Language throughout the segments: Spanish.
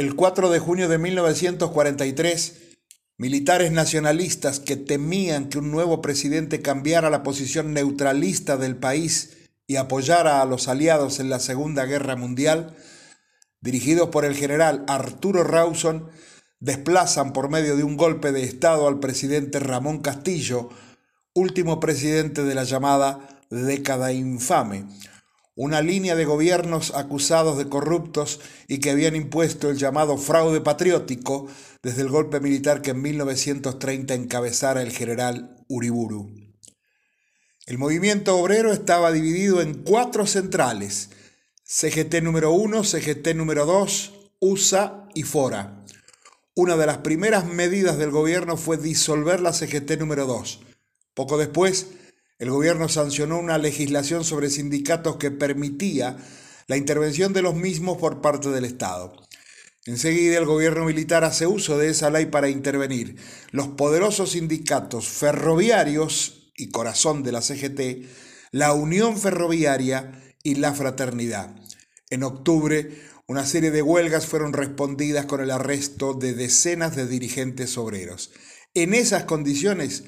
El 4 de junio de 1943, militares nacionalistas que temían que un nuevo presidente cambiara la posición neutralista del país y apoyara a los aliados en la Segunda Guerra Mundial, dirigidos por el general Arturo Rawson, desplazan por medio de un golpe de Estado al presidente Ramón Castillo, último presidente de la llamada década infame, una línea de gobiernos acusados de corruptos y que habían impuesto el llamado fraude patriótico desde el golpe militar que en 1930 encabezara el general Uriburu. El movimiento obrero estaba dividido en cuatro centrales, CGT número 1, CGT número 2, USA y FORA. Una de las primeras medidas del gobierno fue disolver la CGT número 2. Poco después, el gobierno sancionó una legislación sobre sindicatos que permitía la intervención de los mismos por parte del Estado. Enseguida el gobierno militar hace uso de esa ley para intervenir. Los poderosos sindicatos ferroviarios y corazón de la CGT, la Unión Ferroviaria y la Fraternidad. En octubre, una serie de huelgas fueron respondidas con el arresto de decenas de dirigentes obreros. En esas condiciones,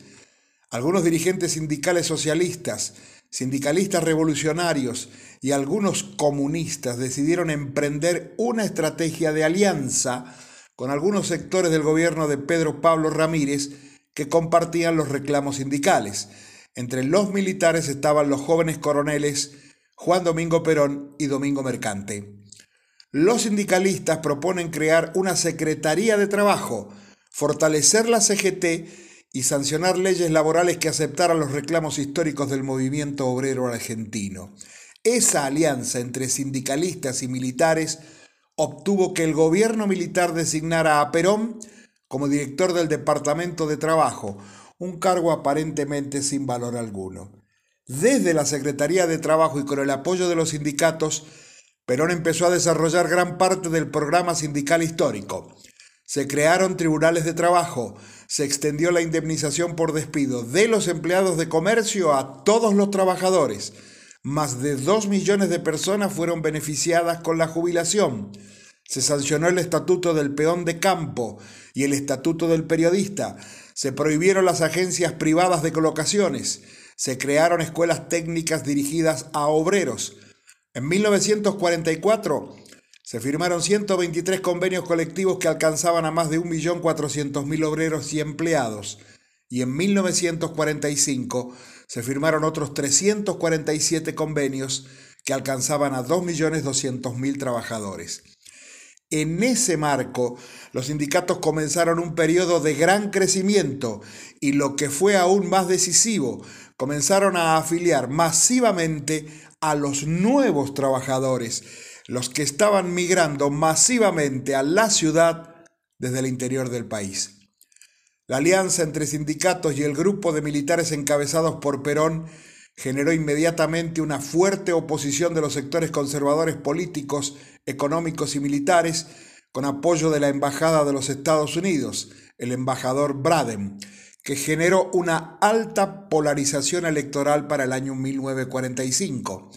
algunos dirigentes sindicales socialistas, sindicalistas revolucionarios y algunos comunistas decidieron emprender una estrategia de alianza con algunos sectores del gobierno de Pedro Pablo Ramírez que compartían los reclamos sindicales. Entre los militares estaban los jóvenes coroneles Juan Domingo Perón y Domingo Mercante. Los sindicalistas proponen crear una Secretaría de Trabajo, fortalecer la CGT y sancionar leyes laborales que aceptaran los reclamos históricos del movimiento obrero argentino. Esa alianza entre sindicalistas y militares obtuvo que el gobierno militar designara a Perón como director del Departamento de Trabajo, un cargo aparentemente sin valor alguno. Desde la Secretaría de Trabajo y con el apoyo de los sindicatos, Perón empezó a desarrollar gran parte del programa sindical histórico. Se crearon tribunales de trabajo, se extendió la indemnización por despido de los empleados de comercio a todos los trabajadores. Más de dos millones de personas fueron beneficiadas con la jubilación. Se sancionó el estatuto del peón de campo y el estatuto del periodista. Se prohibieron las agencias privadas de colocaciones. Se crearon escuelas técnicas dirigidas a obreros. En 1944 se firmaron 123 convenios colectivos que alcanzaban a más de 1.400.000 obreros y empleados, y en 1945 se firmaron otros 347 convenios que alcanzaban a 2.200.000 trabajadores. En ese marco, los sindicatos comenzaron un periodo de gran crecimiento y lo que fue aún más decisivo, comenzaron a afiliar masivamente a los nuevos trabajadores los que estaban migrando masivamente a la ciudad desde el interior del país. La alianza entre sindicatos y el grupo de militares encabezados por Perón generó inmediatamente una fuerte oposición de los sectores conservadores políticos, económicos y militares, con apoyo de la Embajada de los Estados Unidos, el embajador Braden, que generó una alta polarización electoral para el año 1945.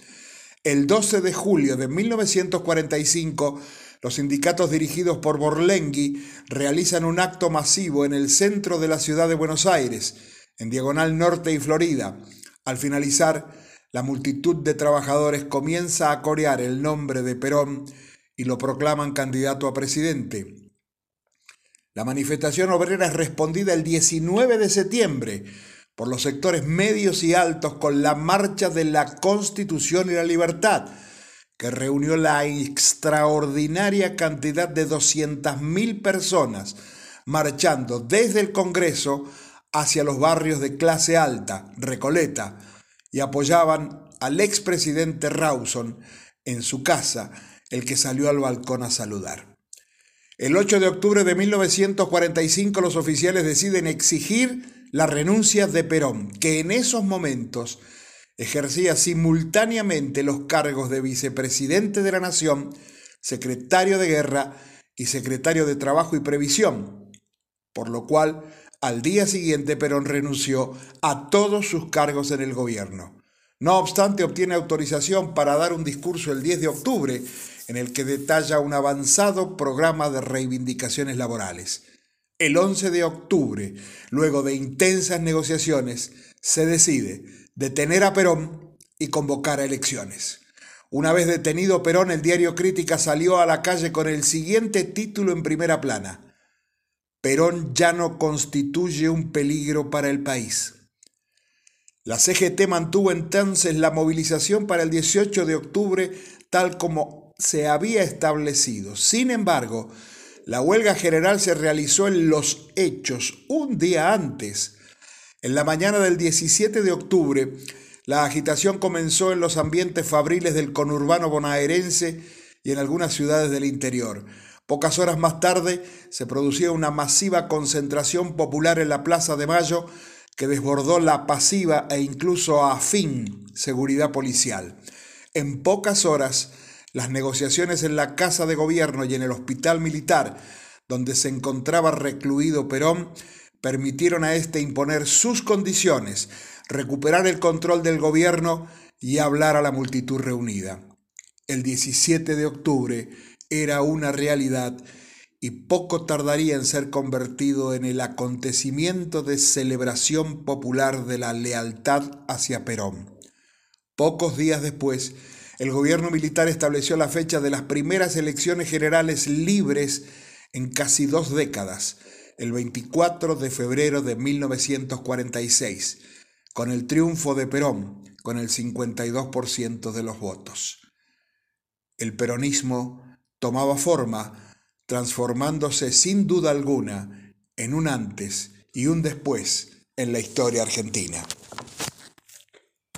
El 12 de julio de 1945, los sindicatos dirigidos por Borlengui realizan un acto masivo en el centro de la ciudad de Buenos Aires, en Diagonal Norte y Florida. Al finalizar, la multitud de trabajadores comienza a corear el nombre de Perón y lo proclaman candidato a presidente. La manifestación obrera es respondida el 19 de septiembre por los sectores medios y altos con la marcha de la Constitución y la Libertad, que reunió la extraordinaria cantidad de 200.000 personas marchando desde el Congreso hacia los barrios de clase alta, Recoleta, y apoyaban al expresidente Rawson en su casa, el que salió al balcón a saludar. El 8 de octubre de 1945 los oficiales deciden exigir la renuncia de Perón, que en esos momentos ejercía simultáneamente los cargos de vicepresidente de la Nación, secretario de Guerra y secretario de Trabajo y Previsión, por lo cual al día siguiente Perón renunció a todos sus cargos en el gobierno. No obstante, obtiene autorización para dar un discurso el 10 de octubre en el que detalla un avanzado programa de reivindicaciones laborales. El 11 de octubre, luego de intensas negociaciones, se decide detener a Perón y convocar a elecciones. Una vez detenido Perón, el diario Crítica salió a la calle con el siguiente título en primera plana. Perón ya no constituye un peligro para el país. La CGT mantuvo entonces la movilización para el 18 de octubre tal como se había establecido. Sin embargo, la huelga general se realizó en los hechos un día antes. En la mañana del 17 de octubre, la agitación comenzó en los ambientes fabriles del conurbano bonaerense y en algunas ciudades del interior. Pocas horas más tarde se producía una masiva concentración popular en la Plaza de Mayo que desbordó la pasiva e incluso afín seguridad policial. En pocas horas, las negociaciones en la Casa de Gobierno y en el Hospital Militar, donde se encontraba recluido Perón, permitieron a éste imponer sus condiciones, recuperar el control del gobierno y hablar a la multitud reunida. El 17 de octubre era una realidad y poco tardaría en ser convertido en el acontecimiento de celebración popular de la lealtad hacia Perón. Pocos días después, el gobierno militar estableció la fecha de las primeras elecciones generales libres en casi dos décadas, el 24 de febrero de 1946, con el triunfo de Perón, con el 52% de los votos. El peronismo tomaba forma transformándose sin duda alguna en un antes y un después en la historia argentina.